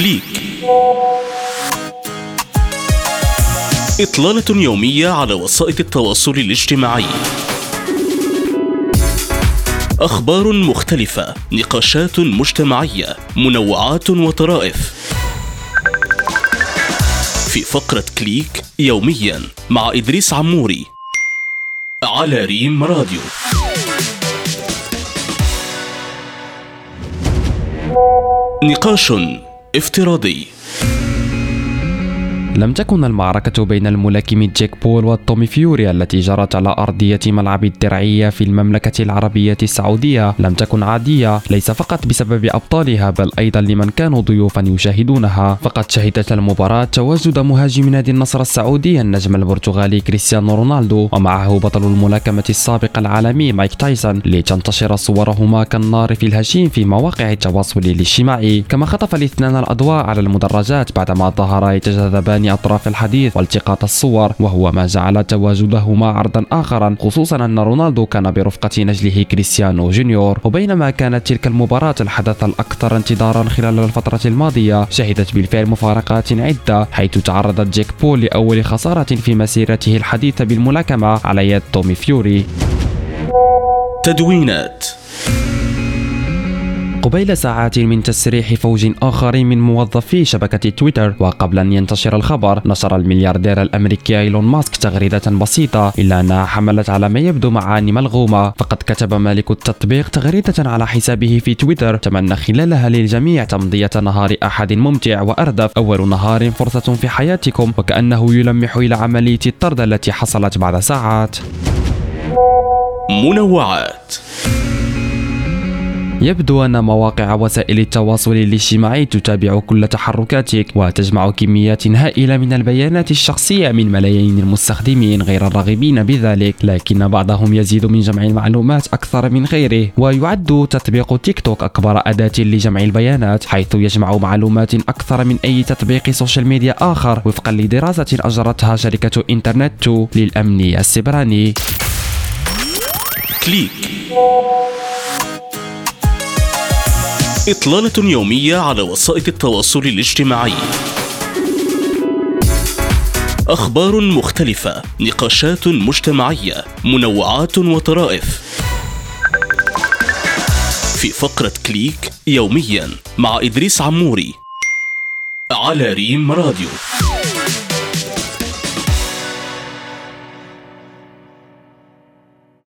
Click إطلالة يومية على وسائل التواصل الاجتماعي. أخبار مختلفة نقاشات مجتمعية منوعات وطرائف. في فقرة Click يوميا مع إدريس عموري على ريم راديو. نقاش افتراضي. لم تكن المعركة بين الملاكم جيك بول وتومي فيوري التي جرت على أرضية ملعب الدرعية في المملكة العربية السعودية لم تكن عادية ليس فقط بسبب أبطالها بل أيضا لمن كانوا ضيوفا يشاهدونها. فقد شهدت المباراة تواجد مهاجم نادي النصر السعودي النجم البرتغالي كريستيانو رونالدو ومعه بطل الملاكمة السابق العالمي مايك تايسون لتنتشر صورهما كالنار في الهشيم في مواقع التواصل الاجتماعي. كما خطف الاثنان الأضواء على المدرجات بعدما ظهرا يتجاذبان أطراف الحديث والتقاط الصور وهو ما جعل تواجدهما عرضا آخرا خصوصا أن رونالدو كان برفقة نجله كريستيانو جونيور. وبينما كانت تلك المباراة الحدث الأكثر انتظارا خلال الفترة الماضية شهدت بالفعل مفارقات عدة حيث تعرض جيك بول لأول خسارة في مسيرته الحديثة بالملاكمة على يد تومي فيوري. تدوينات قبيل ساعات من تسريح فوج آخر من موظفي شبكة تويتر وقبل أن ينتشر الخبر نشر الملياردير الأمريكي إيلون ماسك تغريدة بسيطة إلا أنها حملت على ما يبدو معاني ملغومة. فقد كتب مالك التطبيق تغريدة على حسابه في تويتر تمنى خلالها للجميع تمضية نهار أحد ممتع وأردف. أول نهار فرصة في حياتكم وكأنه يلمح إلى عملية الطرد التي حصلت بعد ساعات. منوعات. يبدو أن مواقع وسائل التواصل الاجتماعي تتابع كل تحركاتك وتجمع كميات هائلة من البيانات الشخصية من ملايين المستخدمين غير الراغبين بذلك لكن بعضهم يزيد من جمع المعلومات أكثر من غيره ويعد تطبيق تيك توك أكبر أداة لجمع البيانات حيث يجمع معلومات أكثر من أي تطبيق social media آخر وفقا لدراسة أجرتها شركة إنترنت 2 للأمن السيبراني. Click. إطلالة يومية على وسائل التواصل الاجتماعي. أخبار مختلفة نقاشات مجتمعية منوعات وطرائف. في فقرة Click يوميا مع إدريس عموري. على ريم راديو.